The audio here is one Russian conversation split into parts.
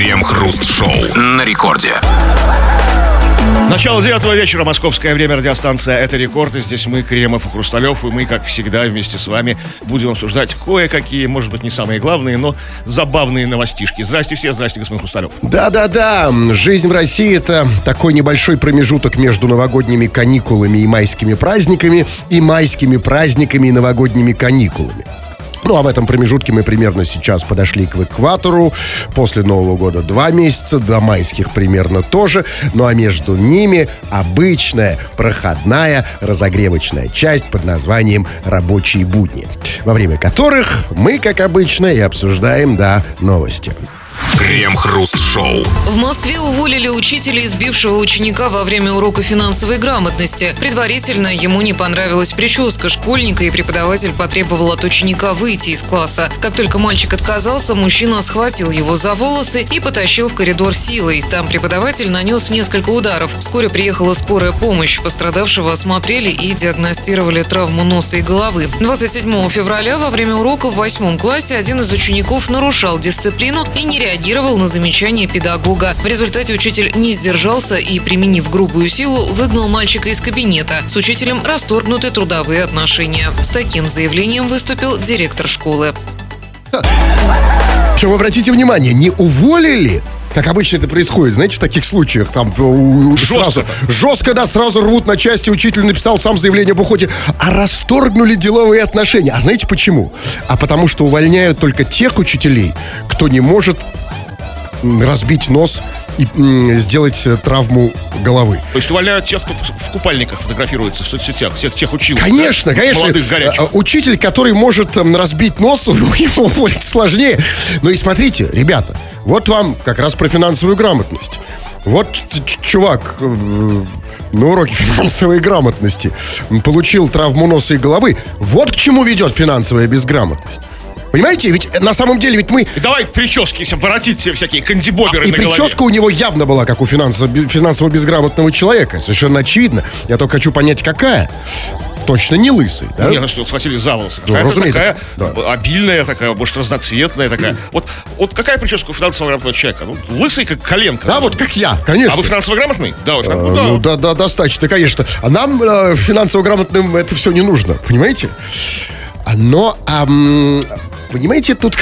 Крем-хруст-шоу на рекорде. Начало девятого вечера, московское время, радиостанция «Это рекорд». И здесь мы, Кремов и Хрусталев, и мы, как всегда, вместе с вами будем обсуждать кое-какие, может быть, не самые главные, но забавные новостишки. Здрасте все, здрасте, господин Хрусталев. Да-да-да, жизнь в России это такой небольшой промежуток между новогодними каникулами и майскими праздниками, и майскими праздниками и новогодними каникулами. Ну, а в этом промежутке мы примерно сейчас подошли к экватору. После Нового года два месяца, до майских примерно тоже. Ну, а между ними обычная, проходная, разогревочная часть под названием «Рабочие будни», во время которых мы, как обычно, и обсуждаем, да, новости. Крем-хруст-шоу. В Москве уволили учителя, избившего ученика во время урока финансовой грамотности. Предварительно ему не понравилась прическа школьника, и преподаватель потребовал от ученика выйти из класса. Как только мальчик отказался, мужчина схватил его за волосы и потащил в коридор силой. Там преподаватель нанес несколько ударов. Вскоре приехала скорая помощь. Пострадавшего осмотрели и диагностировали травму носа и головы. 27 февраля во время урока в восьмом классе один из учеников нарушал дисциплину и не реагировал на замечания педагога. В результате учитель не сдержался и, применив грубую силу, выгнал мальчика из кабинета. С учителем расторгнуты трудовые отношения. С таким заявлением выступил директор школы. Причем, обратите внимание, не уволили, как обычно это происходит, знаете, в таких случаях, там у- у- сразу, жестко, да, сразу рвут на части, учитель написал сам заявление об уходе, а расторгнули деловые отношения. А знаете почему? А потому что увольняют только тех учителей, кто не может разбить нос и сделать э, травму головы. То есть увольняют тех, кто в купальниках фотографируется в соцсетях, всех тех училок. Конечно, да? конечно. Молодых, горячих. Э, Учитель, который может эм, разбить нос, его уволить сложнее. Ну и смотрите, ребята, вот вам как раз про финансовую грамотность. Вот чувак э, на уроке финансовой грамотности получил травму носа и головы. Вот к чему ведет финансовая безграмотность. Понимаете, ведь на самом деле ведь мы И давай прически себе воротить все всякие кандибоберы и на голове. прическа у него явно была, как у финансово, финансово безграмотного человека. Совершенно очевидно. Я только хочу понять, какая. Точно не лысый, да? Не, ну что, схватили за волосы. Ну, разумеется, такая да. обильная, такая, может, разноцветная такая. Вот, вот какая прическа у финансово грамотного человека? Ну, лысый, как коленка. Да, вот как я, конечно. А вы финансово грамотный? Да, вы Э, финансово Ну да, да, достаточно, конечно. А нам, э, финансово грамотным, это все не нужно, понимаете? А, Но, ам, понимаете, тут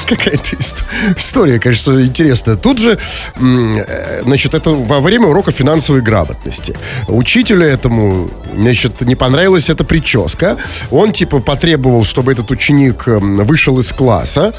какая-то ист- история, конечно, интересная. Тут же, э, значит, это во время урока финансовой грамотности. Учителю этому, значит, не понравилась эта прическа. Он, типа, потребовал, чтобы этот ученик м, вышел из класса.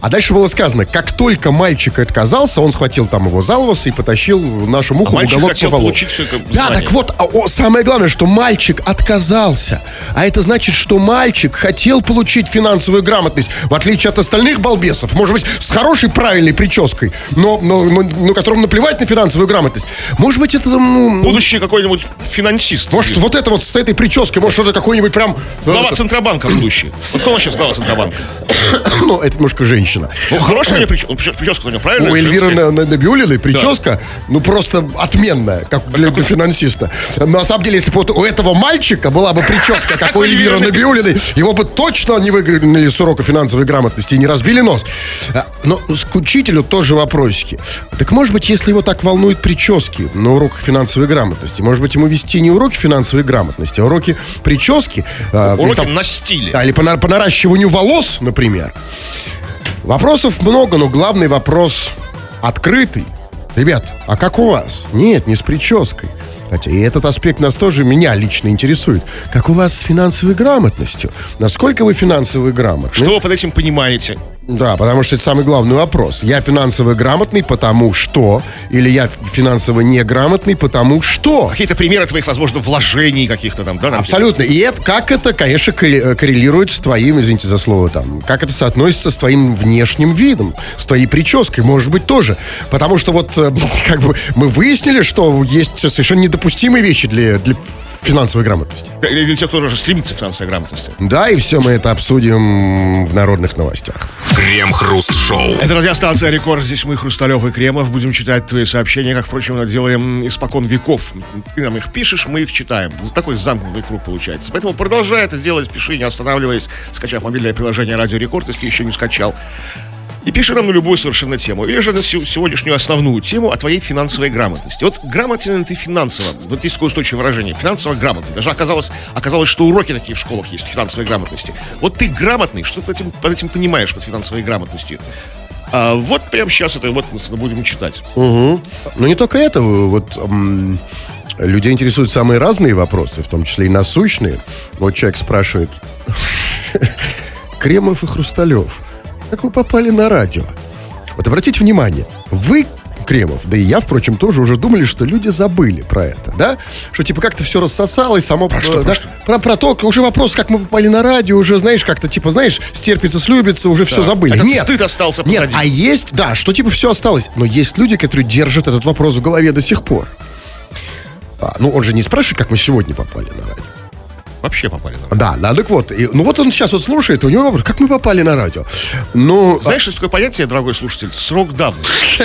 А дальше было сказано, как только мальчик отказался, он схватил там его за волосы и потащил в нашу муху в мальчик уголок хотел получить всё это Да, так вот, а, о, самое главное, что мальчик отказался. А это значит, что мальчик хотел получить финансовую грамотность, в отличие от остальных балбесов. Может быть, с хорошей, правильной прической, но, но, но, но которому наплевать на финансовую грамотность. Может быть, это, ну, Будущий какой-нибудь финансист. может, вот это вот с этой прической, может, что-то какой-нибудь прям... Глава э, Центробанка будущий. Вот кто нас сейчас глава Центробанка? ну, это немножко женщина. Ну, хорошая у нее прическа, прическа у нее, правильно? У Эльвиры Набиулиной прическа, ну, просто отменная, как для, для финансиста. На самом деле, если бы вот у этого мальчика была бы прическа, как у Эльвиры Набиулиной, его бы точно не выгнали с урока финансовой грамотности и не разбили нос. А, Но к учителю тоже вопросики. Так может быть, если его так волнуют прически на уроках финансовой грамотности, может быть, ему вести не уроки финансовой грамотности, а уроки прически. а, Уроки там- на стиле. да, или по, по наращиванию волос, например. Вопросов много, но главный вопрос открытый. Ребят, а как у вас? Нет, не с прической. Хотя и этот аспект нас тоже, меня лично интересует. Как у вас с финансовой грамотностью? Насколько вы финансово грамотны? Что вы под этим понимаете? Да, потому что это самый главный вопрос. Я финансово грамотный, потому что... Или я финансово неграмотный, потому что... Какие-то примеры твоих, возможно, вложений каких-то там, да? там, Абсолютно. И это, как это, конечно, корре- коррелирует с твоим, извините за слово, там, как это соотносится с твоим внешним видом, с твоей прической, может быть, тоже. Потому что вот, э, как бы, мы выяснили, что есть совершенно недопустимые вещи для, для финансовой грамотности. Или для тех, кто уже стремится к финансовой грамотности. Да, и все мы это обсудим в народных новостях. Крем-хруст-шоу. Это радиостанция «Рекорд». Здесь мы, Хрусталев и Кремов. Будем читать твои сообщения, как, впрочем, мы делаем испокон веков. Ты нам их пишешь, мы их читаем. Такой замкнутый круг получается. Поэтому продолжай это делать, пиши, не останавливаясь, скачав мобильное приложение «Радио Рекорд», если еще не скачал. И пиши нам на любую совершенно тему. Или же на сегодняшнюю основную тему о твоей финансовой грамотности. Вот грамотен ты финансово. Вот есть такое устойчивое выражение. Финансово грамотный. Даже оказалось, оказалось, что уроки такие в школах есть финансовой грамотности. Вот ты грамотный, что ты этим, под этим понимаешь, под финансовой грамотностью? А вот прямо сейчас это вот мы будем читать. Но не только это, вот м, людей интересуют самые разные вопросы, в том числе и насущные. Вот человек спрашивает, Кремов и Хрусталев, как вы попали на радио? Вот обратите внимание, вы, Кремов, да и я, впрочем, тоже уже думали, что люди забыли про это, да? Что типа как-то все рассосалось, само... Про что, про да? что? Про, про то, уже вопрос, как мы попали на радио, уже, знаешь, как-то типа, знаешь, стерпится, слюбится, уже все забыли. Этот Нет, стыд остался Нет, позади. а есть, да, что типа все осталось. Но есть люди, которые держат этот вопрос в голове до сих пор. А, ну, он же не спрашивает, как мы сегодня попали на радио. Вообще попали на Да, да, так вот. и- ну вот он сейчас вот слушает, и у него вопрос, как мы попали на радио? Ну, Знаешь, есть такое понятие, дорогой слушатель, срок давности.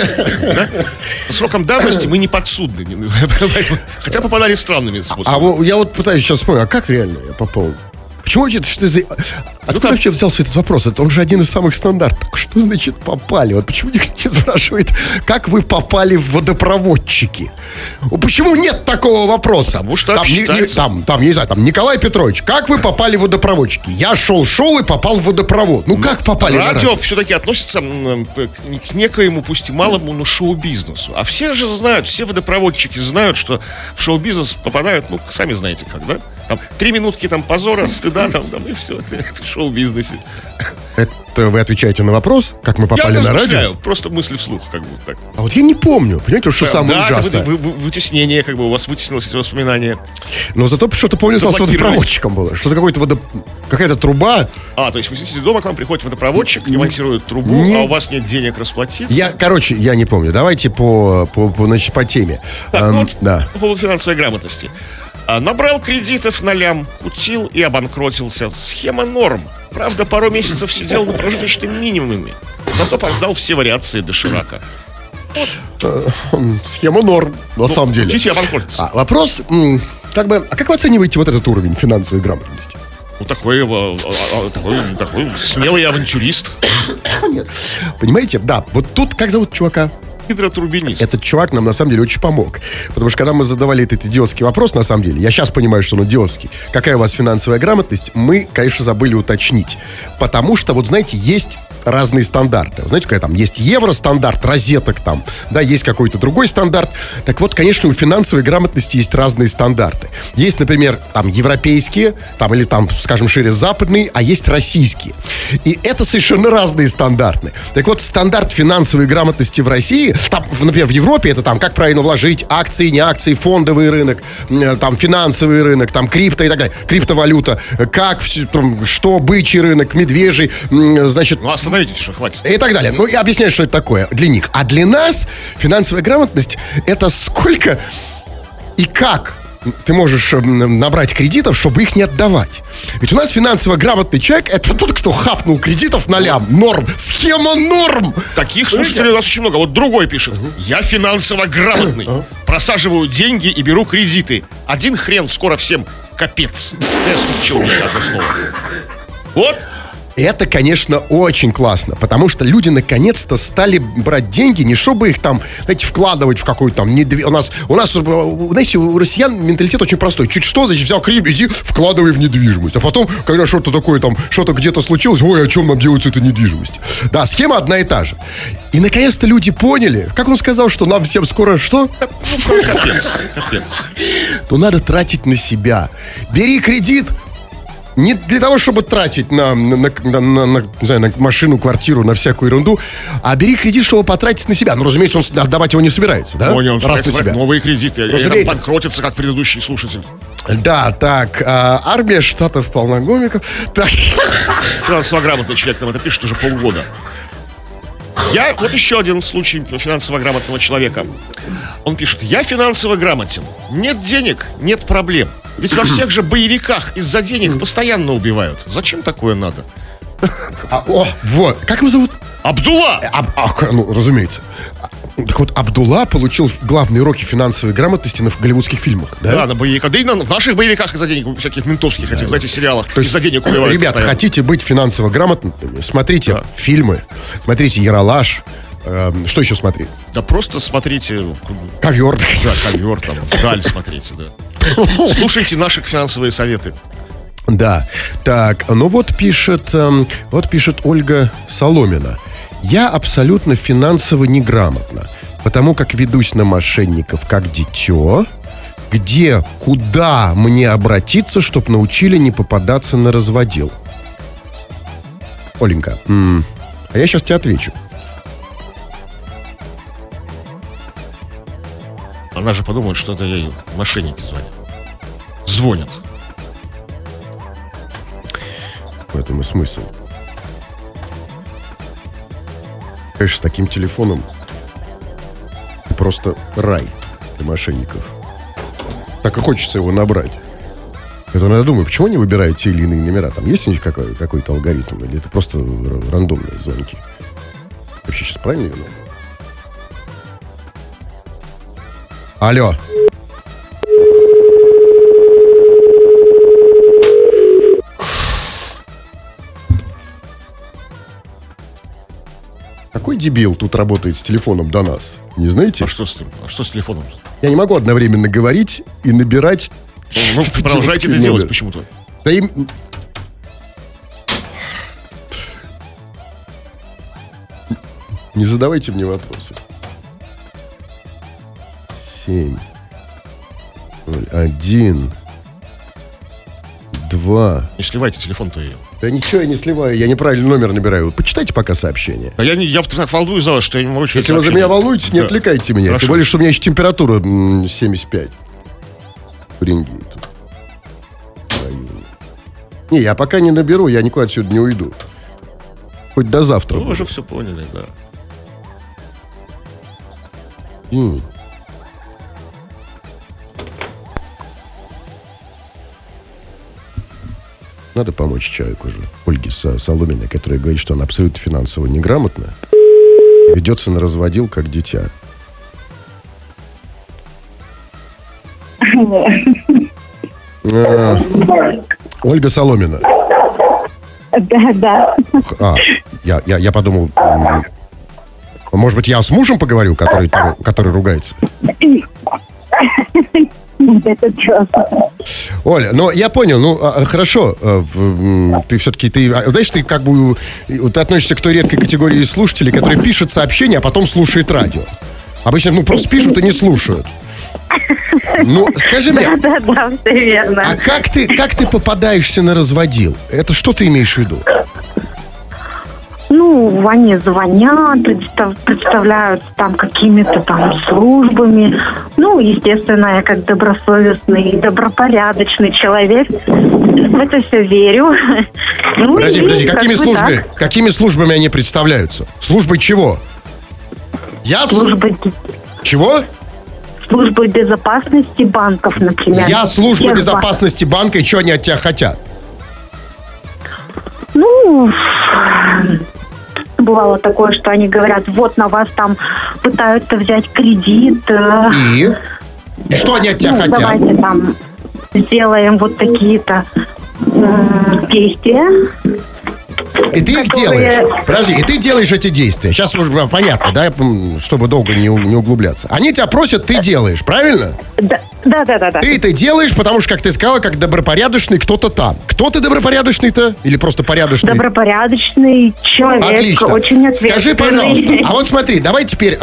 Сроком давности мы не подсудны. Хотя попадали странными а способами. вот я вот пытаюсь сейчас вспомнить, а как реально я попал? Почему вообще, что за... Откуда там- вообще взялся этот вопрос? Это он же один из самых стандартных. Что значит попали? Вот почему никто не спрашивает, как вы попали в водопроводчики? Почему нет такого вопроса? Потому что там, не- не- там, там, не знаю, там, Николай Петрович, как вы попали в водопроводчики? Я шел, шел и попал в водопровод. Ну, как попали на Радио все-таки относится к некоему, пусть и малому, но шоу-бизнесу. А все же знают, все водопроводчики знают, что в шоу-бизнес попадают, ну, сами знаете как, да? Там три минутки там позора, стыда, там, там и все. Это в шоу-бизнесе. Это вы отвечаете на вопрос, как мы попали Я на радио? просто мысли вслух, как бы так. А вот я не помню. Понимаете, что самое да, ужасное? вы- вы- вытеснение, как бы у вас вытеснилось эти воспоминания. Но зато что-то помню, что с водопроводчиком было. Что-то какой-то водо... какая-то труба. А, то есть вы сидите дома, к вам приходит водопроводчик, ремонтирует трубу, Не- а у вас нет денег расплатиться. Я, короче, я не помню. Давайте по, по, по, значит, по теме. Так, Эм, вот, да. по поводу финансовой грамотности. А, Набрал кредитов на лям, кутил и обанкротился. Схема норм. Правда, пару месяцев сидел на прожиточном минимуме. Зато поздал все вариации доширака. Схема норм, на самом деле. Кутить и обанкротиться. А, вопрос, как бы, а как вы оцениваете вот этот уровень финансовой грамотности? Ну, такой, э, а, а, такой, такой смелый авантюрист. Понимаете? Да, вот тут, как зовут чувака? Гидротурбинист. Этот чувак нам на самом деле очень помог. Потому что когда мы задавали этот идиотский вопрос, на самом деле, я сейчас понимаю, что он идиотский. Какая у вас финансовая грамотность? Мы, конечно, забыли уточнить. Потому что, вот знаете, есть разные стандарты. Знаете, когда там есть евростандарт, розеток там, да, есть какой-то другой стандарт. Так вот, конечно, у финансовой грамотности есть разные стандарты. Есть, например, там европейские, там или там, скажем шире, западные, а есть российские. И это совершенно разные стандарты. Так вот, стандарт финансовой грамотности в России, там, например, в Европе это там, как правильно вложить, акции, не акции, фондовый рынок, м, там, финансовый рынок, там, крипто и так далее, криптовалюта, как, всё, там, что, бычий рынок, медвежий, м, значит, Ну, остановитесь уже, хватит. и так далее. Ну, я объясняю, что это такое для них. А для нас финансовая грамотность – это сколько и как ты можешь м, набрать кредитов, чтобы их не отдавать. Ведь у нас финансово грамотный человек – это тот, кто хапнул кредитов на лям. Норм. Схема норм. Таких слушателей у нас очень много. Вот другой пишет. Я финансово грамотный. Просаживаю деньги и беру кредиты. Один хрен, скоро всем капец. Я смягчил мне одно слово. Вот. Это, конечно, очень классно, потому что люди наконец-то стали брать деньги, не чтобы их там, знаете, вкладывать в какую-то там недвиж... У нас, у нас, знаете, у россиян менталитет очень простой. Чуть что, значит, взял кредит, иди вкладывай в недвижимость. А потом, когда что-то такое там, что-то где-то случилось, ой, о чем нам делать с этой недвижимостью? Да, схема одна и та же. И наконец-то люди поняли, как он сказал, что нам всем скоро что? Ну, капец. Капец. то надо тратить на себя. Бери кредит не для того, чтобы тратить на, на, на- на- на- не знаю, на машину, квартиру, на всякую ерунду, а бери кредит, чтобы потратить на себя. Ну, разумеется, он отдавать его не собирается, да? Ой, он Раз на себя. новые кредиты. Там Разумеется. банкротится, как предыдущий слушатель. Да, так, а, армия штатов полногомиков. Так, Финансово грамотный человек там это пишет уже полгода. Я, вот еще один случай финансово грамотного человека. Он пишет, я финансово грамотен. Нет денег, нет проблем. Ведь во всех же боевиках из-за денег постоянно убивают. Зачем такое надо? а, о, вот, как его зовут? Абдулла! А, а, ну, разумеется. Так вот, Абдулла получил главные уроки финансовой грамотности на голливудских фильмах, да? Да, на боевиках. Да и на, в наших боевиках из-за денег, всяких ментовских, этих, знаете, сериалах. То есть, из-за денег убивают ребят, постоянно. хотите быть финансово грамотными, смотрите Да. фильмы, смотрите Яралаш, эм, что еще смотреть? Да просто смотрите, Ковер. да, ковер там, вдаль смотрите, да. Слушайте наши финансовые советы. Да. Так, ну вот пишет, эм, вот пишет Ольга Соломина. Я абсолютно финансово неграмотна, потому как ведусь на мошенников как дитё, где, куда мне обратиться, чтобы научили не попадаться на разводил. Оленька, м, а я сейчас тебе отвечу. Она же подумает, что это ей мошенники звонят. Звонят. В этом и смысл. Конечно, с таким телефоном просто рай для мошенников. Так и хочется его набрать. Это надо думать, почему они выбирают те или иные номера? Там есть у них какой- какой-то алгоритм? Или это просто рандомные звонки? Вообще сейчас правильно? Алло. Какой дебил тут работает с телефоном до нас? Не знаете? А что с, а что с телефоном? Я не могу одновременно говорить и набирать. Ну, вы продолжаете это делать почему-то. Да им... Не задавайте мне вопросы. Семь. Ноль. Один. Два. Не сливайте телефон-то ее. Да ничего я не сливаю, я неправильный номер набираю. Почитайте пока сообщение. А я, не, я так волнуюсь за вас, что я не могу Если вы за меня волнуетесь, не Да. отвлекайте меня. Хорошо. Тем более, что у меня еще температура м, 75. Фаренгейт. Не, я пока не наберу, я никуда отсюда не уйду. Хоть до завтра. Ну, вы же буду. все поняли, да. М. Надо помочь человеку же. Ольге Со- Соломиной, которая говорит, что она абсолютно финансово неграмотна. Ведется на разводил, как дитя. А, Ольга Соломина. Да, да. А, я, я, я подумал, может быть, я с мужем поговорю, который, который ругается? Это честно. Оля, ну я понял, ну а, а, хорошо, м, ты все-таки, ты, а, знаешь, ты как бы, ты относишься к той редкой категории слушателей, которые пишут сообщения, а потом слушают радио. Обычно, ну, просто пишут и не слушают. Ну, скажи мне, Да, да, все верно. а как ты, как ты попадаешься на разводил? Это что ты имеешь в виду? Ну, они звонят, представ- представляются там какими-то там службами. Ну, естественно, я как добросовестный и добропорядочный человек в это все верю. Ну, Подожди, и подожди, как какими бы службами, так. какими службами они представляются? Службой чего? Я... Службы, Чего? службы безопасности банков, например. Я служба Всех безопасности банка, и что они от тебя хотят? Ну, бывало такое, что они говорят, вот на вас там пытаются взять кредит. э, И? Что они от тебя ну, хотят? давайте там сделаем вот такие-то м, действия. И ты их которые- делаешь. Подожди, и ты делаешь эти действия. Сейчас уже понятно, да, чтобы долго не, не углубляться. Они тебя просят, ты делаешь, правильно? Да, да, да, да. да. Ты это делаешь, потому что, как ты сказала, как добропорядочный кто-то там. Кто ты добропорядочный-то? Или просто порядочный? Добропорядочный человек, Отлично. очень ответственный. Скажи, пожалуйста, а вот смотри, давай теперь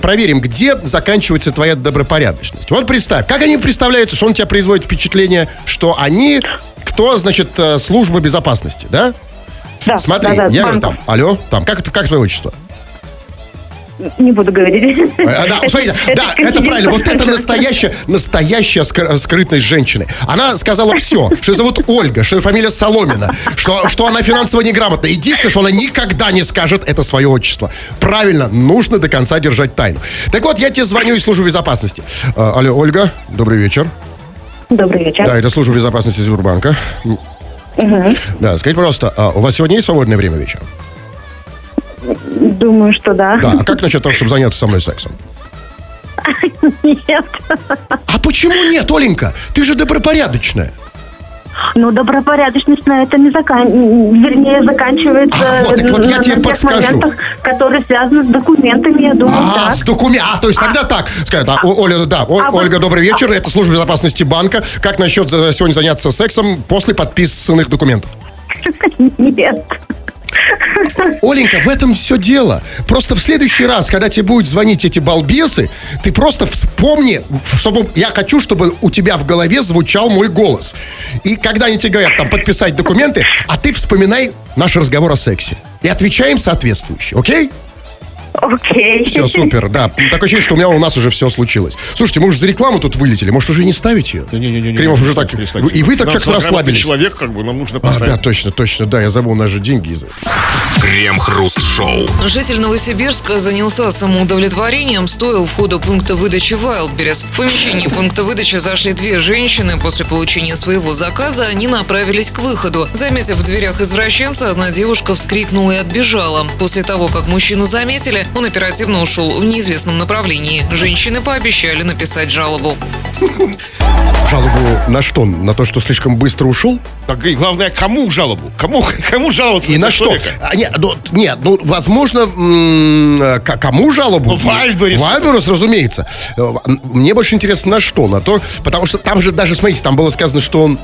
проверим, где заканчивается твоя добропорядочность. Вот представь, как они представляются, что он тебя производит впечатление, что они, кто, значит, э, служба безопасности, да? Да, Смотри, да, да, я банков. там, алло, там, как, как твое отчество? Не буду говорить. А, Да, смотрите, да, это правильно. Вот это настоящая, настоящая скр- скрытность женщины. Она сказала все, что её зовут Ольга, что её фамилия Соломина, что, что она финансово неграмотна. Единственное, что она никогда не скажет, это свое отчество. Правильно, нужно до конца держать тайну. Так вот, я тебе звоню из службы безопасности. А, алло, Ольга, добрый вечер. Добрый вечер. Да, это служба безопасности Сбербанка. Да, скажите, пожалуйста, а у вас сегодня есть свободное время вечером? Думаю, что да. Да, а как насчет того, чтобы заняться со мной сексом? Нет. А почему нет, Оленька? Ты же добропорядочная. Ну, добропорядочность на это не закан... вернее, заканчивается Ах, вот, так вот я на, тебе на подскажу. моментах, которые связаны с документами, я думаю, А, да. с документом. А, то есть тогда так. Скажет, а, О- Оля, да, О- а вот- Ольга, добрый вечер. Это служба безопасности банка. Как насчет э, сегодня заняться сексом после подписанных документов? Нет. Оленька, в этом все дело. Просто в следующий раз, когда тебе будут звонить эти балбесы, ты просто вспомни, чтобы я хочу, чтобы у тебя в голове звучал мой голос. И когда они тебе говорят там подписать документы, а ты вспоминай наш разговор о сексе. И отвечаем соответствующе, окей? Окей. Все, супер, да. Такое ощущение, что у меня у нас уже все случилось. Слушайте, мы уже за рекламу тут вылетели. Может, уже не ставить ее? Не-не-не. Кремов уже так... И вы так как-то расслабились. человек, как бы, нам нужно А, да, поставить. точно, точно, да, я забыл, у нас же деньги из Крем-хруст-шоу. Житель Новосибирска занялся самоудовлетворением, стоя у входа пункта выдачи Wildberries. В помещении пункта выдачи зашли две женщины. После получения своего заказа они направились к выходу. Заметив в дверях извращенца, одна девушка вскрикнула и отбежала. После того, как мужчину заметили, он оперативно ушел в неизвестном направлении. Женщины пообещали написать жалобу. Жалобу на что? На то, что слишком быстро ушел? Так, и главное, кому жалобу? Кому, кому жаловаться И на что? А, нет, ну, нет, ну, возможно, м, к- кому жалобу? Ну, Вальберис. Вальберис, разумеется. Э, Мне больше интересно, на что? На то, потому что там же даже, смотрите, там было сказано, что он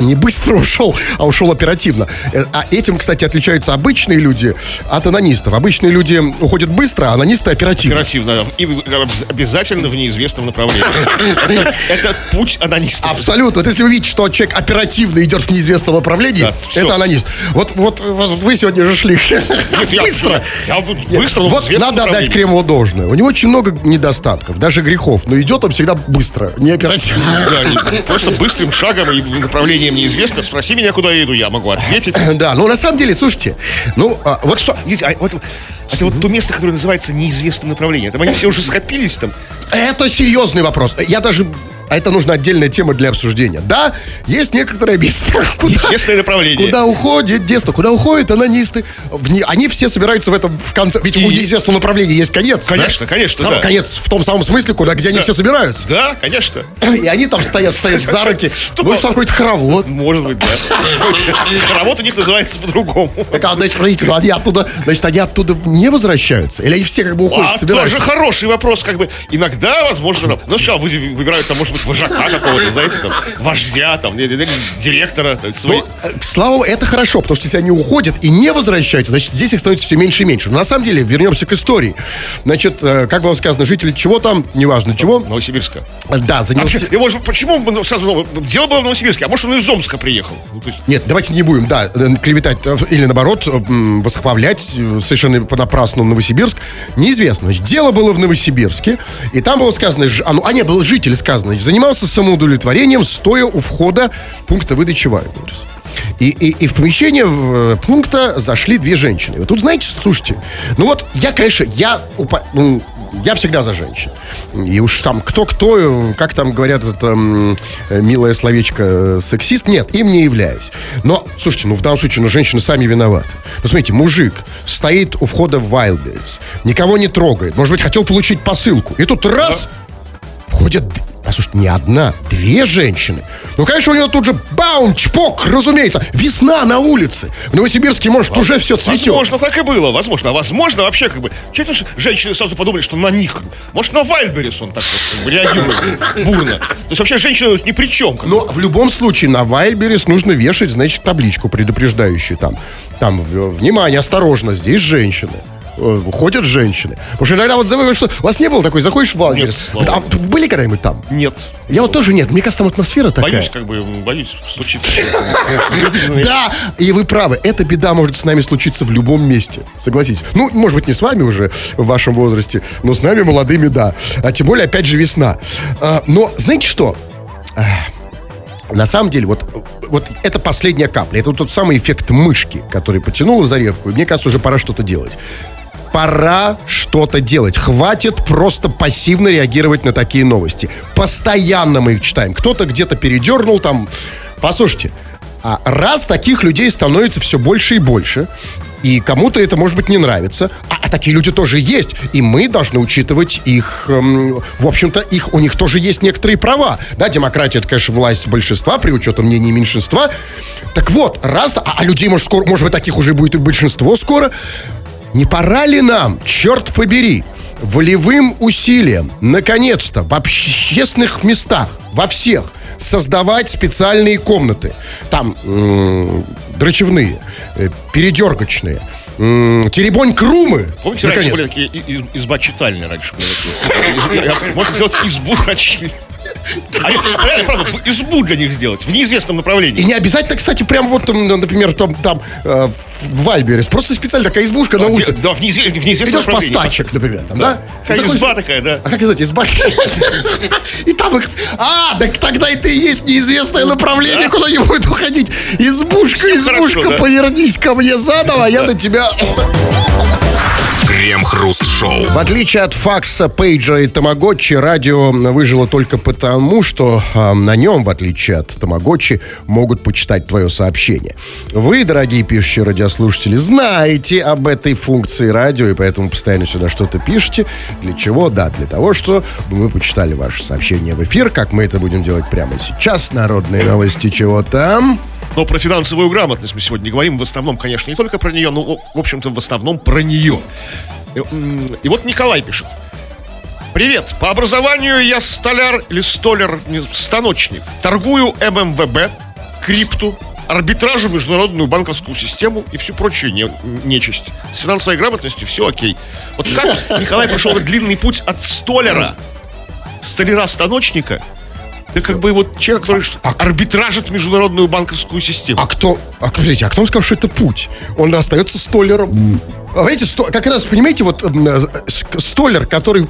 не быстро ушел, а ушел оперативно. Э, А этим, кстати, отличаются обычные люди от анонистов. Обычные люди уходят быстро, а анонисты оперативно. Оперативно. И обяз- обязательно в неизвестном направлении. Это, путь анониста. Абсолютно. Вот если вы видите, что человек оперативно идет в неизвестном направлении, это анонист. Вот, вот, вы сегодня же шли быстро. Быстро, Вот надо отдать. Кремову должное. У него очень много недостатков, даже грехов. Но идет он всегда быстро, не оперативно. Просто быстрым шагом и направлением неизвестно. Спроси меня, куда я иду, я могу ответить. Да, ну на самом деле, слушайте, ну а, вот что, а вот, это вот то место, которое называется неизвестным направлением. Там они все уже скопились там. это серьезный вопрос. Я даже а это нужна отдельная тема для обсуждения. Да, есть некоторые места, куда, Неизвестное направление. куда уходит детство, куда уходят анонисты. Они все собираются в этом в конце. Ведь у И- неизвестного направления есть конец. да? Конечно, конечно, Там да. Конец в том самом смысле, куда где они все собираются. Да, конечно. И они там стоят, стоят за руки. Что? Может, какой-то хоровод. Может быть, да. Хоровод у них называется по-другому. Так, а, значит, смотрите, ну, они оттуда, значит, они оттуда не возвращаются? Или они все как бы уходят, А собираются? тоже хороший вопрос, как бы. Иногда, возможно, ну, сначала вы- выбирают, там, может быть, вожака какого-то, знаете, там, вождя, там, директора, там, свои. Ну, э, слава богу, это хорошо, потому что если они уходят и не возвращаются, значит, здесь их становится все меньше и меньше. Но на самом деле, вернемся к истории. Значит, э, как было сказано, жители чего там, неважно чего, Новосибирска. да, А занялся... вообще, и, может, почему сразу дело было в Новосибирске, а может он из Омска приехал? Ну, есть, Нет, давайте не будем, да, э, клеветать э, или наоборот, э, восхвалять э, совершенно понапрасну Новосибирск. Неизвестно. Значит, дело было в Новосибирске, и там было сказано, а, ну, а не, был житель сказано, занимался самоудовлетворением, стоя у входа пункта выдачи Вайберс. И, и, и в помещение в, э, пункта зашли две женщины. И вот тут, знаете, слушайте, ну вот я, конечно, я, упа- ну, я всегда за женщин. И уж там кто-кто, э, как там говорят, это э, милое словечко сексист, нет, им не являюсь. Но, слушайте, ну в данном случае, ну женщины сами виноваты. Ну смотрите, мужик стоит у входа в Wildberries, никого не трогает, может быть, хотел получить посылку. И тут раз, входят, д- послушайте, не одна, две женщины. Ну, конечно, у него тут же баун, чпок, разумеется. Весна на улице. В Новосибирске, может, уже все цветет. Возможно, так и было, возможно. А возможно, вообще, как бы, что это женщины сразу подумали, что на них. Может, на Вальберис он так вот, реагирует бурно. То есть, вообще, женщина ни при чем. Но в любом случае на Вайльберис нужно вешать, значит, табличку предупреждающую там. Там, внимание, осторожно, здесь женщины. Э, Ходят женщины. Потому что иногда вот забываешь, что у вас не было такой, заходишь в Вайльберис. Нет, слава Там, были когда-нибудь там? Нет. Я вот тоже нет. Мне кажется, там атмосфера такая. Боюсь, как бы, боюсь случиться. Да, и вы правы, эта беда может с нами случиться в любом месте, согласитесь. Ну, может быть, не с вами уже в вашем возрасте, но с нами молодыми, да. А тем более, опять же, весна. А, но, знаете что? А, На самом деле, вот, вот это последняя капля. Это вот тот самый эффект мышки, который потянула за репку. И мне кажется, уже пора что-то делать. Пора что-то делать. Хватит просто пассивно реагировать на такие новости. Постоянно мы их читаем. Кто-то где-то передернул там. Послушайте, а раз таких людей становится все больше и больше, И кому-то это, может быть, не нравится. А, а такие люди тоже есть. И мы должны учитывать их, эм, в общем-то, их, у них тоже есть некоторые права. Да, демократия, это, конечно, власть большинства при учете мнений меньшинства. Так вот, раз, а, а людей, может, скоро, может быть, таких уже будет и большинство скоро, не пора ли нам, черт побери, волевым усилием, наконец-то, в общественных местах, во всех, создавать специальные комнаты. Там дрочевные, э, передергочные, теребонь крумы. Помните, раньше были такие изба читальные раньше были Можно сделать избу дрочильни. А реально, правда, избу для них сделать, в неизвестном И направлении. не обязательно, кстати, прям вот, например, там, там э, в Вальберес. Просто специально такая избушка на улице. Да, в неизве- в неизвестном Идешь по стачек, например, там, да? Такая Заходишь- изба такая, да. А как называется, изба? И там их... А, так тогда это и есть неизвестное направление, куда не будет уходить. Избушка, избушка, да. повернись ко мне заново, а я на тебя... Крем-хруст-шоу. В отличие от факса, пейджа и тамагочи, радио выжило только потому, что а, на нем, в отличие от тамагочи, могут почитать твое сообщение. Вы, дорогие пишущие радиослушатели, знаете об этой функции радио, и поэтому постоянно сюда что-то пишете. Для чего? Да, для того, что мы почитали ваше сообщение в эфир, как мы это будем делать прямо сейчас. Народные новости чего там? Но про финансовую грамотность мы сегодня говорим. В основном, конечно, не только про нее, но, в общем-то, в основном про нее. И, вот Николай пишет. Привет. По образованию я столяр или столер, станочник. Торгую ММВБ, крипту, арбитражу, международную банковскую систему и всю прочую не- нечисть. С финансовой грамотностью все окей. Вот как Николай прошел длинный путь от столяра, столяра-станочника, да как бы вот человек, который арбитражит международную банковскую систему. А кто, а, подождите, а кто сказал, что это путь? Он остается столером. А Понимаете, сто- как раз, понимаете, вот э, столер, который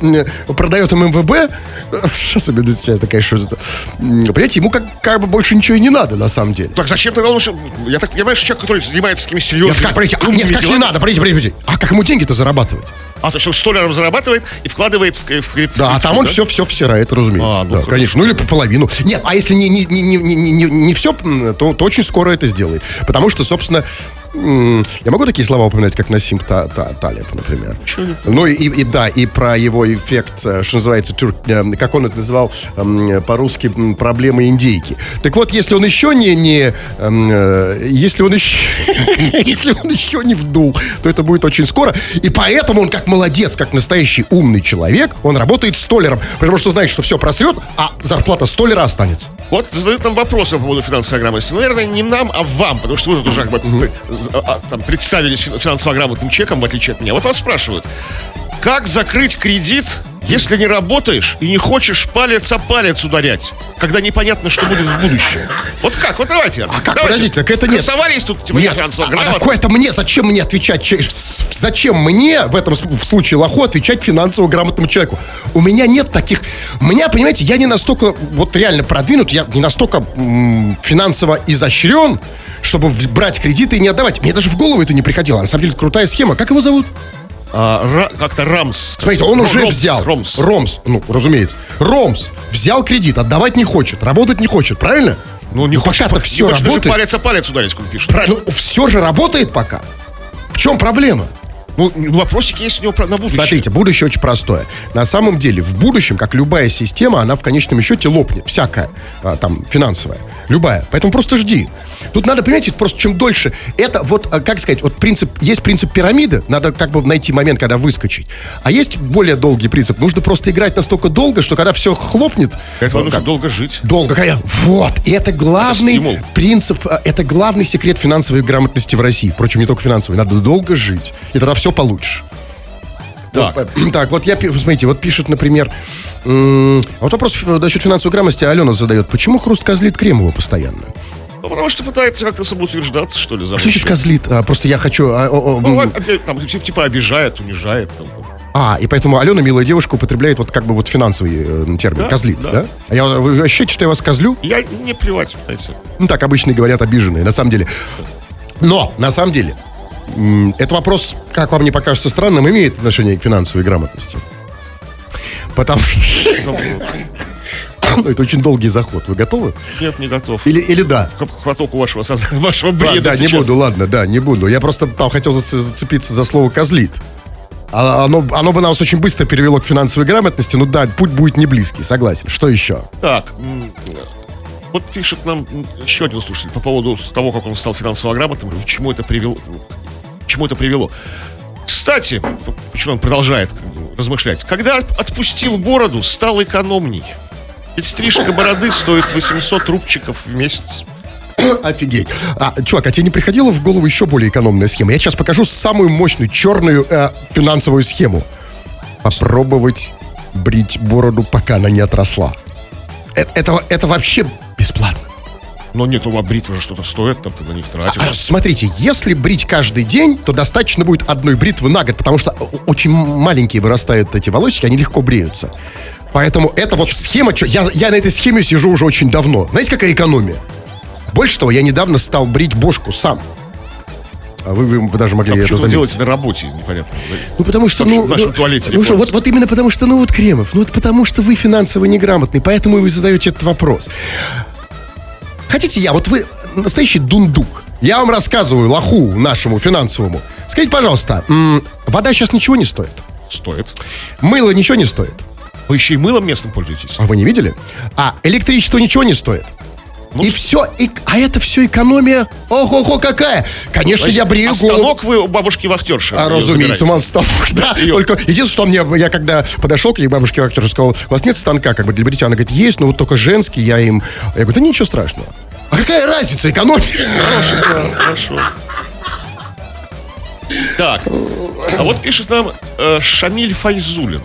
продает ММВБ, э, особенно сейчас такая что это, м, понимаете, ему как, как бы больше ничего и не надо, на самом деле. Так зачем тогда что- Я так понимаю, что человек, который занимается такими Нет, серьезными... как, подождите, а, нет, как не надо, подождите, подождите. А как ему деньги-то зарабатывать? А, то есть он столяром зарабатывает и вкладывает в, в крипту. Да, а там он все, все всирает, разумеется. А, ну, да, хорошо. конечно. Ну или по половину. Нет, а если не, не, не, не, не, не, все, то, то очень скоро это сделает. Потому что, собственно, я могу такие слова упоминать, как Насим Та- Та- Талеб, например. Ну и, и да, и про его эффект, э, что называется, тюр- э, как он это называл эм, по-русски, проблемы индейки. Так вот, если он еще не, не эм, э, если он еще, если он еще не вдул, то это будет очень скоро. И поэтому он как молодец, как настоящий умный человек, он работает столером, потому что знает, что все просрет, а зарплата столера останется. Вот задают нам вопросы по поводу финансовой грамотности. Ну, наверное, не нам, а вам, потому что вы тут уже как бы а, а, там, представились фин- финансово грамотным человеком, в отличие от меня. Вот вас спрашивают, как закрыть кредит, если не работаешь и не хочешь палец о палец ударять, когда непонятно, что будет в будущем? Вот как? Вот давайте. А как? Подождите, так это нет. Красовались тут, типа, я финансово а, а грамотный. какое это мне? Зачем мне отвечать? Зачем мне в этом случае лоху отвечать финансово грамотному человеку? У меня нет таких... У меня, понимаете, я не настолько вот реально продвинут, я не настолько м, финансово изощрен, чтобы брать кредиты и не отдавать. Мне даже в голову это не приходило. На самом деле, это крутая схема. Как его зовут? А, Ра- как-то Рамс. Смотрите, он уже Ромс, взял. Ромс. Ромс, ну, разумеется. Ромс взял кредит, отдавать не хочет, работать не хочет, правильно? Ну, не хочешь, пока-то не все хочешь даже работает. палец о палец ударить, он пишет. Правильно, ну, все же работает пока. В чем проблема? Ну, вопросики есть у него на будущее. Смотрите, будущее очень простое. На самом деле, в будущем, как любая система, она в конечном счете лопнет. Всякая, а, там, финансовая. Любая. Поэтому просто жди. Тут надо, понимаете, просто чем дольше. Это вот, а, как сказать, вот принцип, есть принцип пирамиды, надо как бы найти момент, когда выскочить. А есть более долгий принцип. Нужно просто играть настолько долго, что когда все хлопнет... Ну, нужно как- долго жить. Долго, конечно. Вот. И это главный стимул. принцип, а, это главный секрет финансовой грамотности в России. Впрочем, не только финансовой. Надо долго жить. И тогда все получишь. Так. Вот, э, так, вот я, смотрите, вот пишет, например, м, а вот вопрос э, насчет финансовой грамотности Алена задает. Почему хруст козлит Кремова постоянно? Ну, потому что пытается как-то самоутверждаться, что ли, за Что значит козлит? А, просто я хочу... а, о, о, Ну, опять, там, типа, обижает, унижает. Там, там. а, и поэтому Алена, милая девушка, употребляет вот как бы вот финансовый э, термин. Да, козлит, да? да. А я, вы ощущаете, что я вас козлю? Я не плевать, пытаюсь. Ну, так обычно говорят обиженные, на самом деле. Но, на самом деле, м, этот вопрос, как вам не покажется странным, имеет отношение к финансовой грамотности. Потому что... Это очень долгий заход. Вы готовы? Нет, не готов. Или, или да? Хваток у вашего, вашего Да, бреда да, не сейчас. буду, ладно, да, не буду. Я просто там хотел зац- зацепиться за слово «козлит». А Оно, оно бы нас очень быстро перевело к финансовой грамотности. Ну да, путь будет не близкий, согласен. Что еще? Так, вот пишет нам еще один слушатель по поводу того, как он стал финансово грамотным, и к чему это привело. Чему это привело. Кстати, почему он продолжает размышлять. Когда отпустил бороду, стал экономней. Ведь стрижка бороды стоит 800 рубчиков в месяц. Офигеть. А, чувак, а тебе не приходила в голову еще более экономная схема? Я сейчас покажу самую мощную черную э, финансовую схему. Попробовать брить бороду, пока она не отросла. Э- Это, это вообще бесплатно. Но нет, у бритвы же что-то стоит, там ты на них тратишь. А, смотрите, если брить каждый день, то достаточно будет одной бритвы на год, потому что очень маленькие вырастают эти волосики, они легко бреются. Поэтому это вот схема, чё- я, я на этой схеме сижу уже очень давно. Знаете, какая экономия? Больше того, я недавно стал брить бошку сам. А вы, вы, вы даже могли А это заметить. делаете на работе, непонятно. Ну, потому что, В ну... нашем ну, туалете ну, что, вот, вот именно потому что, ну, вот Кремов, ну, вот потому что вы финансово неграмотный, поэтому и вы задаете этот вопрос. Хотите я, вот вы настоящий дундук. Я вам рассказываю, лоху нашему финансовому. Скажите, пожалуйста, м, вода сейчас ничего не стоит? Стоит. Мыло ничего не стоит? Вы еще и мылом местным пользуетесь? А вы не видели? А электричество ничего не стоит? Ну, и все, и, а это все экономия. Ого-го, какая! Конечно, я брею а голову. станок вы у бабушки вахтерши. А, разумеется, ман станок, да. Её. Только единственное, что мне, я когда подошел к ей бабушке актеру, сказал, у вас нет станка как бы для бритья? Она говорит, есть, но вот только женский, я им... Я говорю, да ничего страшного. А какая разница, экономия? Хорошо. Так, а вот пишет нам э, Шамиль Файзулин.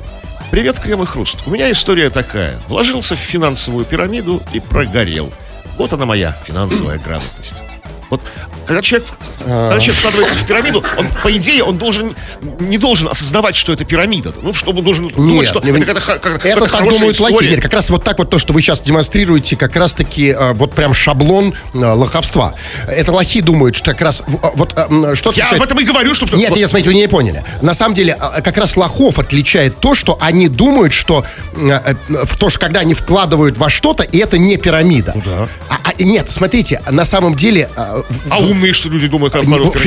Привет, Крем и Хруст. У меня история такая. Вложился в финансовую пирамиду и прогорел. Вот она моя финансовая грамотность. Вот когда человек, когда человек вкладывается в пирамиду, он, по идее, он должен не должен осознавать, что это пирамида. Ну, чтобы он должен думать, что не- это какая-то, какая-то это так думают лохи. Нет, как раз вот так вот то, что вы сейчас демонстрируете, как раз-таки э, вот прям шаблон э, лоховства. Это лохи думают, что как раз э, вот что Я об этом и говорю, что... Нет, вот- я смотрите, вы не поняли. На самом деле, а, как раз лохов отличает то, что они думают, что э, в то, что когда они вкладывают во что-то, и это не пирамида. да. А- а, нет, смотрите, на самом деле... в- А умные, что люди думают,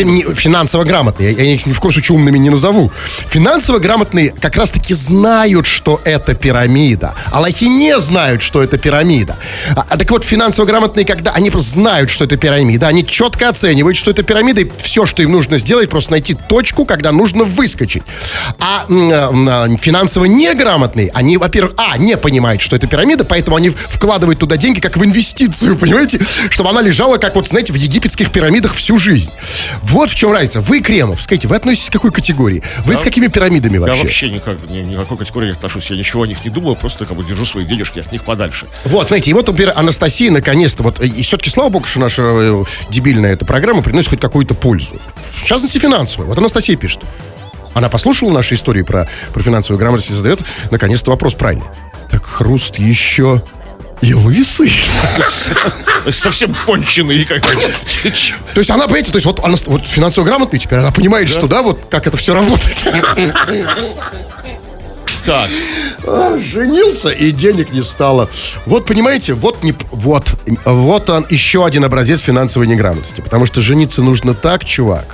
не- финансово грамотные. Я, их ни в коем случае умными не назову. Финансово грамотные как раз-таки знают, что это пирамида. А лохи не знают, что это пирамида. А, а так вот, финансово грамотные, когда они просто знают, что это пирамида, они четко оценивают, что это пирамида, и все, что им нужно сделать, просто найти точку, когда нужно выскочить. А э, финансово неграмотные, они, во-первых, а, не понимают, что это пирамида, поэтому они вкладывают туда деньги как в инвестицию, понимаете? Чтобы она лежала, как вот, знаете, в египетских пирамидах всю жизнь. Вот в чем разница. Вы, Кремов, скажите, вы относитесь к какой категории? Вы с какими пирамидами Я вообще? вообще никак, ни, никакой категории не отношусь. Я ничего о них не думаю, просто как бы держу свои денежки от них подальше. Вот, смотрите, и вот, например, Анастасия наконец-то, вот, и все-таки, слава богу, что наша э, дебильная эта программа приносит хоть какую-то пользу. В частности, финансовую. Вот Анастасия пишет. Она послушала наши истории про, про финансовую грамотность и задает, наконец-то, вопрос правильный. Так Хруст еще и лысый? Совсем конченый. Как... То есть она, понимаете, то есть вот, она, вот финансово грамотная теперь, она понимает, что, да, вот как это все работает. Так, А, Женился и денег не стало. Вот понимаете, вот не, вот, вот он еще один образец финансовой неграмотности. Потому что жениться нужно так, чувак.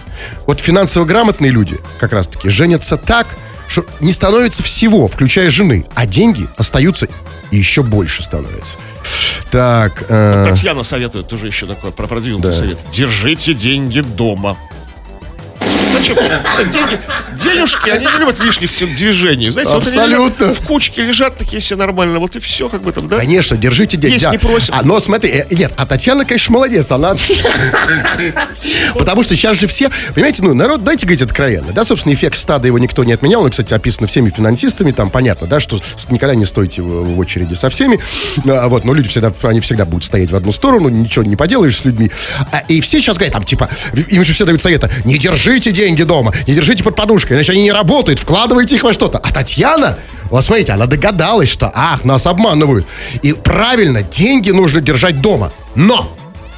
Вот финансово грамотные люди, как раз таки, женятся так, что не становится всего, включая жены, а деньги остаются и еще больше становятся. Так, э, Татьяна советует тоже еще такой про продвинутый Да. совет. Держите деньги дома. Зачем? Деньги, денежки, они не любят лишних движений. Знаете, вот они Абсолютно. лежат в кучке лежат такие все нормально. Вот и все, как бы там, да? Конечно, держите деньги. Есть Да. не просим. А, но смотри, э, нет, а Татьяна, конечно, молодец. Она... Потому что сейчас же все... Понимаете, ну, народ, дайте говорить откровенно. Да, собственно, эффект стада его никто не отменял. Он, кстати, описан всеми финансистами. Там понятно, да, что никогда не стойте в, очереди со всеми. А, Вот, но люди всегда, они всегда будут стоять в одну сторону. Ничего не поделаешь с людьми. А, и все сейчас говорят, там, типа, им же все дают советы. Не держите деньги дома, не держите под подушкой, иначе они не работают. Вкладывайте их во что-то. А Татьяна... Вот смотрите, она догадалась, что, ах, нас обманывают. И правильно, деньги нужно держать дома. Но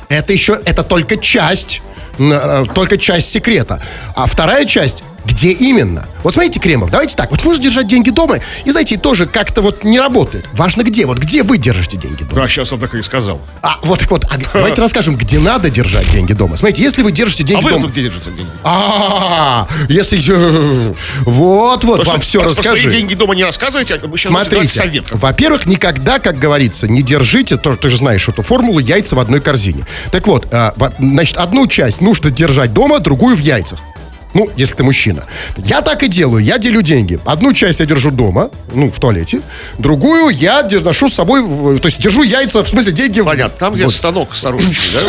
это еще, это только часть, э, только часть секрета. А вторая часть, Где именно? Вот смотрите, Кремов, давайте так. Вот можно держать деньги дома, и, знаете, тоже как-то вот не работает. Важно где. Вот где вы держите деньги дома? Да, сейчас он так и сказал. А, вот так вот. а давайте расскажем, где надо держать деньги дома. Смотрите, если вы держите А деньги вы дома... тут где держите деньги? А, если... Вот, вот, вам все расскажи. деньги дома не рассказывайте, а вы Смотрите, во-первых, никогда, как говорится, не держите, то, ты же знаешь эту формулу, яйца в одной корзине. Так вот, а, значит, одну часть нужно держать дома, другую в яйцах. Ну, если ты мужчина. Я так и делаю, я делю деньги. Одну часть я держу дома, ну, в туалете, другую я ношу с собой, в- то есть держу яйца, в смысле деньги... в- Понятно, там, где Вот. станок да?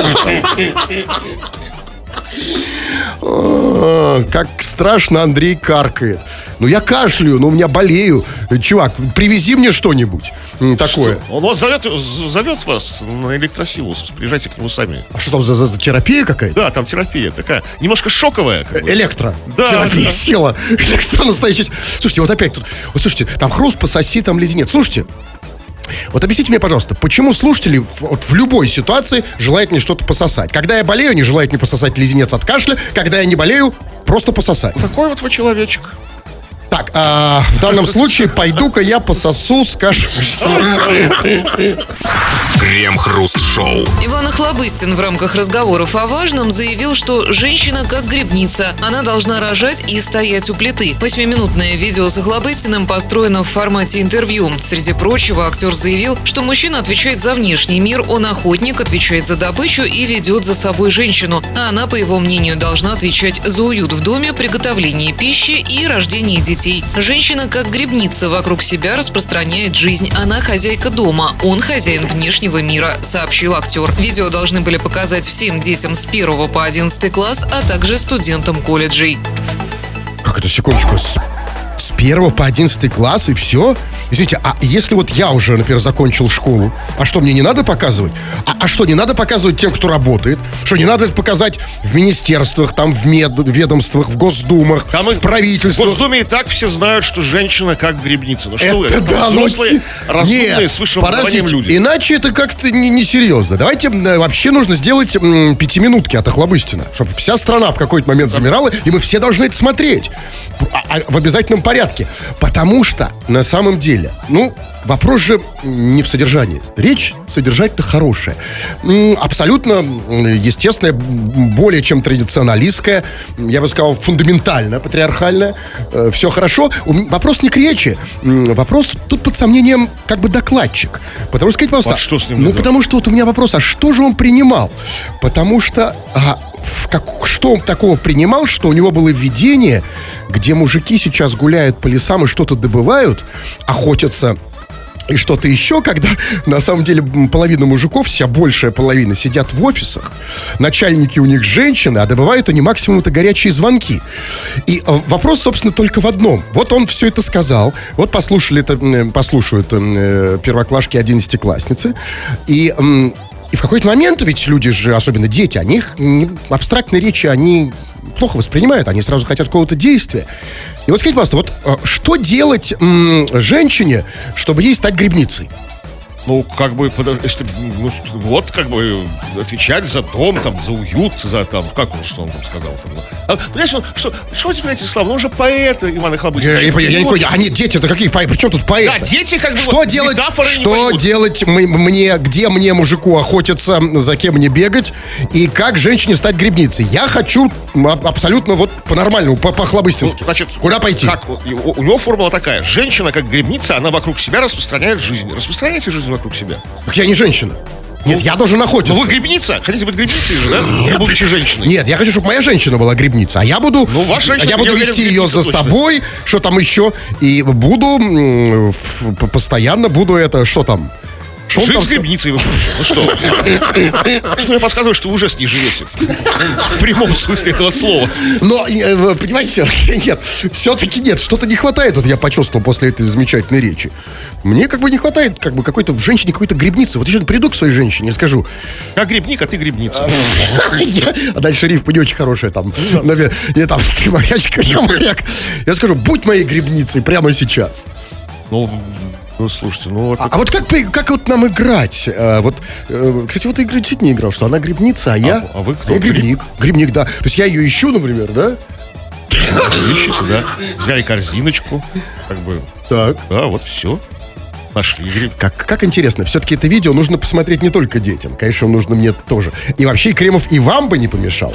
А, Как страшно Андрей каркает. Ну, я кашляю, но у меня болею. Чувак, привези мне что-нибудь такое. Он вот зовет, зовет вас на электросилу, приезжайте к нему сами. А что там за, за- за терапия какая-то? Да, там терапия такая, немножко шоковая. как бы. Электро. Да, Терапия да. села. Электро настоящий. Слушайте, вот опять тут. Вот слушайте, там хруст, пососи, там леденец. Слушайте, вот объясните мне, пожалуйста, почему слушатели в, вот в любой ситуации желают мне что-то пососать? Когда я болею, они желают мне пососать леденец от кашля. Когда я не болею, просто пососать. Такой вот вы человечек. Так, а, в данном случае пойду-ка я пососу, скажем, Крем-хруст-шоу. Иван Охлобыстин в рамках разговоров о важном заявил, что женщина как грибница. Она должна рожать и стоять у плиты. Восьмиминутное видео с Охлобыстиным построено в формате интервью. Среди прочего, актер заявил, что мужчина отвечает за внешний мир, он охотник, отвечает за добычу и ведет за собой женщину. А она, по его мнению, должна отвечать за уют в доме, приготовление пищи и рождение детей. Женщина как грибница вокруг себя распространяет жизнь. Она хозяйка дома, он хозяин внешнего мира, сообщил актер. Видео должны были показать всем детям с 1 по 11 класс, а также студентам колледжей. Как это, секундочку, с, с 1 по 11 класс и все? Извините, а если вот я уже, например, закончил школу, а что, мне не надо показывать? А, а что, не надо показывать тем, кто работает? Что, не надо это показать в министерствах, там, в мед, ведомствах, в госдумах, Там и в В правительствах? Госдуме и так все знают, что женщина как грибница. Ну что вы, Это да, ну, взрослые, си- разумные, Нет, с высшим подождите, люди. Иначе это как-то не- несерьезно. Давайте м, вообще нужно сделать м, пятиминутки от Охлобыстина, чтобы вся страна в какой-то момент замирала, и мы все должны это смотреть. А- а в обязательном порядке. Потому что, на самом деле, ну, вопрос же не в содержании. Речь содержательно хорошая. Абсолютно естественная, более чем традиционалистская, я бы сказал, фундаментально патриархальная. Все хорошо. Вопрос не к речи. Вопрос тут под сомнением как бы докладчик. Потому что, сказать просто... Вот что с ним Ну, потому что вот у меня вопрос, а что же он принимал? Потому что... а, как- что он такого принимал, что у него было видение, где мужики сейчас гуляют по лесам и что-то добывают, охотятся и что-то еще, когда на самом деле половина мужиков, вся большая половина, сидят в офисах, начальники у них женщины, а добывают они максимум это горячие звонки. И э, вопрос, собственно, только в одном. Вот он все это сказал, вот послушали это, м, послушают э, первоклашки, одиннадцатиклассницы, и... и в какой-то момент, ведь люди же, особенно дети, они абстрактные речи, они плохо воспринимают, они сразу хотят какого-то действия. И вот скажите, пожалуйста, вот э, что делать м, женщине, чтобы ей стать грибницей? Ну, как бы, если, ну, вот, как бы, отвечать за дом, там, за уют, за, там, как он, что он там сказал, там, ну. А, понимаешь, он, что, что теперь эти слова? Ну, он же поэт, Иван Охлобыстин. Я, я- я- я не понял, а нет, дети-то какие? При чем тут поэты? Да, дети как бы Что вот делать, что делать мне, где мне, мужику, охотиться, за кем мне бегать, и как женщине стать грибницей? Я хочу абсолютно вот по-нормальному, по- Ну, по-хлобыстински. значит, Куда пойти? Как? У, у него формула такая. Женщина, как грибница, она вокруг себя распространяет жизнь. Распространяйте жизнь вокруг себя. Так я не женщина. Нет, я должен охотиться. Ну, вы грибница? Хотите быть грибницей же, да? Будучи женщиной. Нет, я хочу, чтобы моя женщина была грибница, а я буду, Ну, ваша женщина, я буду я вести ее за точно. собой, что там еще, и буду постоянно буду это, что там? Там с грибницей вы. Ну что? Что мне подсказывает, что вы уже с ней живете. В прямом смысле этого слова. Но, э, понимаете, нет, все-таки нет, что-то не хватает, вот я почувствовал после этой замечательной речи. Мне как бы не хватает как бы какой-то женщине какой-то грибницы. Вот я сейчас приду к своей женщине и скажу, Я грибник, а ты грибница. Я- А дальше рифма не очень хорошая там. Я там, ты морячка, я моряк. Я скажу, будь моей грибницей прямо сейчас. Ну, ну, слушайте, ну... А, а вот как, как вот нам играть? А, вот, э, кстати, вот игры действительно не играл, что она грибница, а я, а вы кто? я грибник. Грибник, да. То есть я ее ищу, например, да? Ищете, да. Взяли корзиночку, как бы, Так. да, вот все. Нашли гриб. Как, как интересно, все-таки это видео нужно посмотреть не только детям. Конечно, нужно мне тоже. И вообще, и Кремов и вам бы не помешал.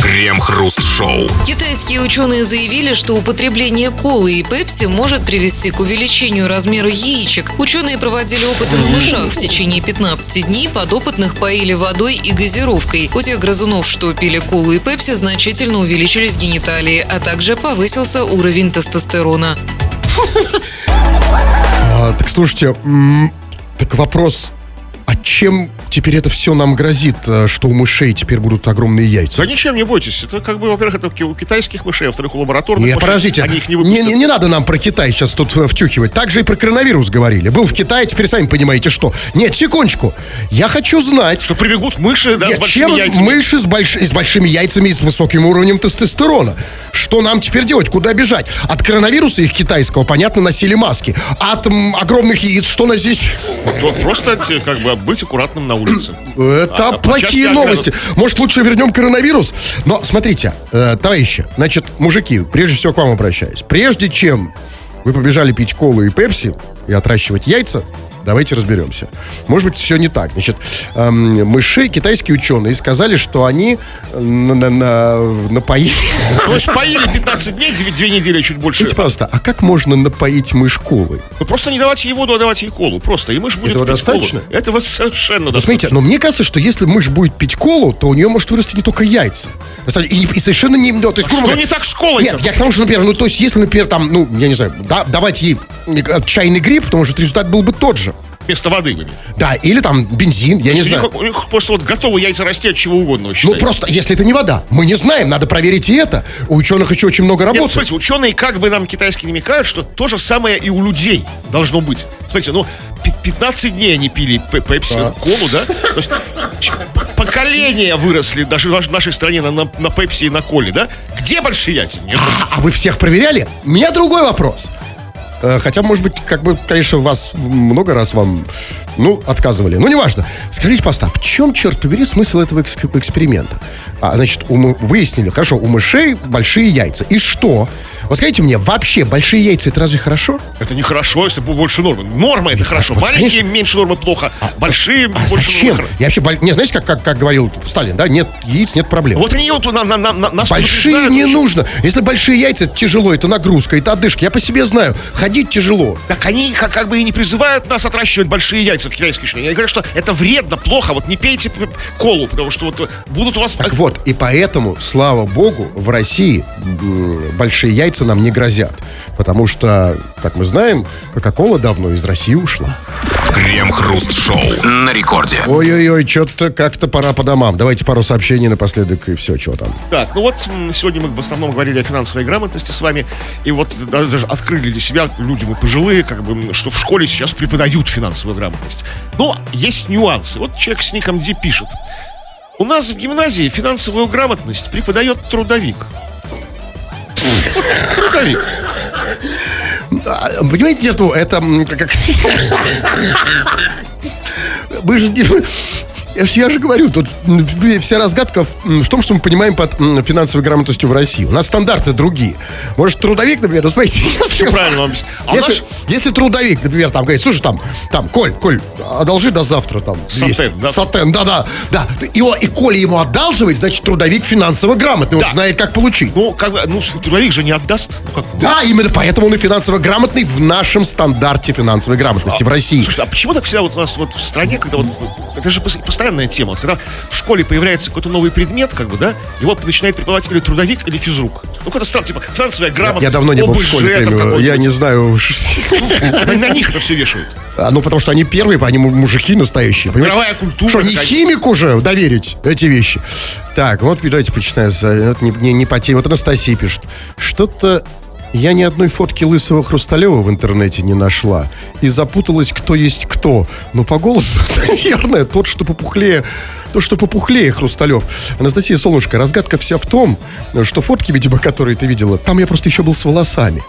Крем-хруст-шоу. Китайские ученые заявили, что употребление колы и пепси может привести к увеличению размера яичек. Ученые проводили опыты на мышах в течение 15 дней, подопытных поили водой и газировкой. У тех грызунов, что пили колу и пепси, значительно увеличились гениталии, а также повысился уровень тестостерона. А, так слушайте, так вопрос, а чем теперь это все нам грозит, э, что у мышей теперь будут огромные яйца? Да ничем не бойтесь. Это как бы, во-первых, это у китайских мышей, а во-вторых, у лабораторных Не, мышей. подождите, Они их не не, выпустят. не, не надо нам про Китай сейчас тут э, втюхивать. Так же и про коронавирус говорили. Был в Китае, теперь сами понимаете, что. Нет, секундочку. Я хочу знать, Что прибегут мыши, да, Нет, с большими чем яйцами. мыши с, больш- с большими яйцами и с высоким уровнем тестостерона? Что нам теперь делать? Куда бежать? От коронавируса их китайского, понятно, носили маски. От м, огромных яиц что на здесь? То просто те, как бы быть аккуратным на улице. Это А, плохие новости. Может, лучше вернем коронавирус? Но смотрите, э, товарищи, значит, мужики, прежде всего к вам обращаюсь. Прежде чем вы побежали пить колу и пепси и отращивать яйца, давайте разберемся. Может быть, все не так. Значит, эм, мыши, китайские ученые, сказали, что они э, на- на- на- напоили... То есть поили 15 дней, две, две недели, чуть больше. Скажите, пожалуйста, а как можно напоить мышь колой? Ну, просто не давать ей воду, а давать ей колу. Просто. И мышь будет Этого пить колу. достаточно? Этого совершенно Вы достаточно. Смотрите, но мне кажется, что если мышь будет пить колу, то у нее может вырасти не только яйца. И, и совершенно не... ну, то есть, грубо Что говоря, не так с колой Нет, я к тому, что, например, ну, то есть, если, например, там, ну, я не знаю, да, давать ей э, чайный гриб, то, может, результат был бы тот же. Вместо воды вы. Да, или там бензин, я не знаю. у них просто вот готовы яйца расти от чего угодно, Ну, считаете? просто, если это не вода. Мы не знаем, надо проверить и это. У ученых еще очень много Нет, ну, работы. смотрите, ученые как бы нам китайские намекают, что то же самое и у людей должно быть. Смотрите, ну, пи- 15 дней они пили пепси, колу, да? То есть поколения выросли даже в нашей стране на, на, на пепси и на коле, да? Где большие яйца? Нет. А, а вы всех проверяли? У меня другой вопрос. Э, Хотя, может быть, как бы, конечно, вас много раз вам, ну, отказывали. Ну, неважно. Скажите, пожалуйста, а в чем, черт побери, смысл этого эксперимента? А, значит, у выяснили, хорошо, у мышей большие яйца. И что? Вот скажите мне, вообще, большие яйца, это разве хорошо? Это нехорошо, если бы больше нормы. Норма это хорошо. вот, Маленькие конечно. меньше нормы плохо. Большие А больше зачем? нормы. Я вообще, не, знаете, как, как, как говорил Сталин, да, нет яиц, нет проблем. Вот они вот на, на, на, на- нас Большие не очень. нужно. Если большие яйца, это тяжело, это нагрузка, это одышка. Я по себе знаю. Ходить тяжело. Так они как, как бы и не призывают нас отращивать большие яйца, китайские ученые. Они говорят, что это вредно, плохо, вот не пейте колу, потому что вот будут у вас... Так вот, и поэтому, слава богу, в России большие яйца нам не грозят. Потому что, как мы знаем, Кока-Кола давно из России ушла. Крем-хруст-шоу на рекорде. Ой-ой-ой, что-то как-то пора по домам. Давайте пару сообщений напоследок и все, что там. Так, ну вот сегодня мы в основном говорили о финансовой грамотности с вами, и вот даже открыли для себя, люди мы пожилые, как бы, что в школе сейчас преподают финансовую грамотность. Но есть нюансы. Вот человек с ником Ди пишет. У нас в гимназии финансовую грамотность преподает трудовик. Трудовик. Понимаете, ну, это... как- Мы же... Я же, я же говорю, тут вся разгадка в, том, что мы понимаем под финансовой грамотностью в России. У нас стандарты другие. Может, трудовик, например, ну, смотрите, если, Все правильно вам. А если, нас- если трудовик, например, там говорит, слушай, там, там, Коль, Коль, одолжи до завтра там. 200». Сатен, да? Сатен, да, да, да. И, он- и Коля ему одалживает, значит, трудовик финансово грамотный, он Да. знает, как получить. Ну, как бы, ну, трудовик же не отдаст. Ну, как, Да, именно поэтому он и финансово грамотный в нашем стандарте финансовой грамотности в России. Слушайте, а почему так всегда вот у нас вот в стране, когда вот, это же пос- постоянная тема, вот когда в школе появляется какой-то новый предмет, как бы, да, его начинает преподавать или трудовик, или физрук. Ну, какой-то странный, типа, финансовая грамотность, Я давно не был в школе, там я не знаю. На, них это все вешают. А, Ну, потому что они первые, они му- мужики настоящие. понимаете? Мировая культура Что, не химику же доверить эти вещи? Так, вот, давайте почитаю. за- это Не, не, не по теме. Вот Анастасия пишет. Что-то я ни одной фотки лысого Хрусталева в интернете не нашла. И запуталась, кто есть кто. Но по голосу, наверное, тот, что попухлее то, что попухлее Хрусталев. Анастасия, солнышко, разгадка вся в том, что фотки, видимо, которые ты видела, там я просто еще был с волосами.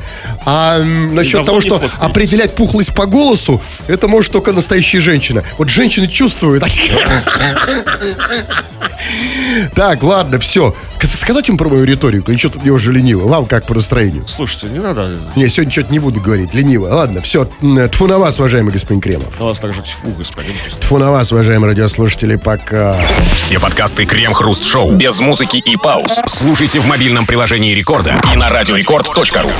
А насчет того, что фоткались. определять пухлость по голосу, это может только настоящая женщина. Вот женщины чувствуют. Так, ладно, все. Сказать им про мою риторику или что-то мне уже лениво? Вам как по настроению? Слушайте, не надо. Не, сегодня что-то не буду говорить, лениво. Ладно, все. Тфу на вас, уважаемый господин Кремов. На вас также тьфу, господин. Тьфу на вас, уважаемые радиослушатели, пока. Все подкасты Крем-хруст шоу без музыки и пауз. Слушайте в мобильном приложении Рекорда и на радиорекорд.ру.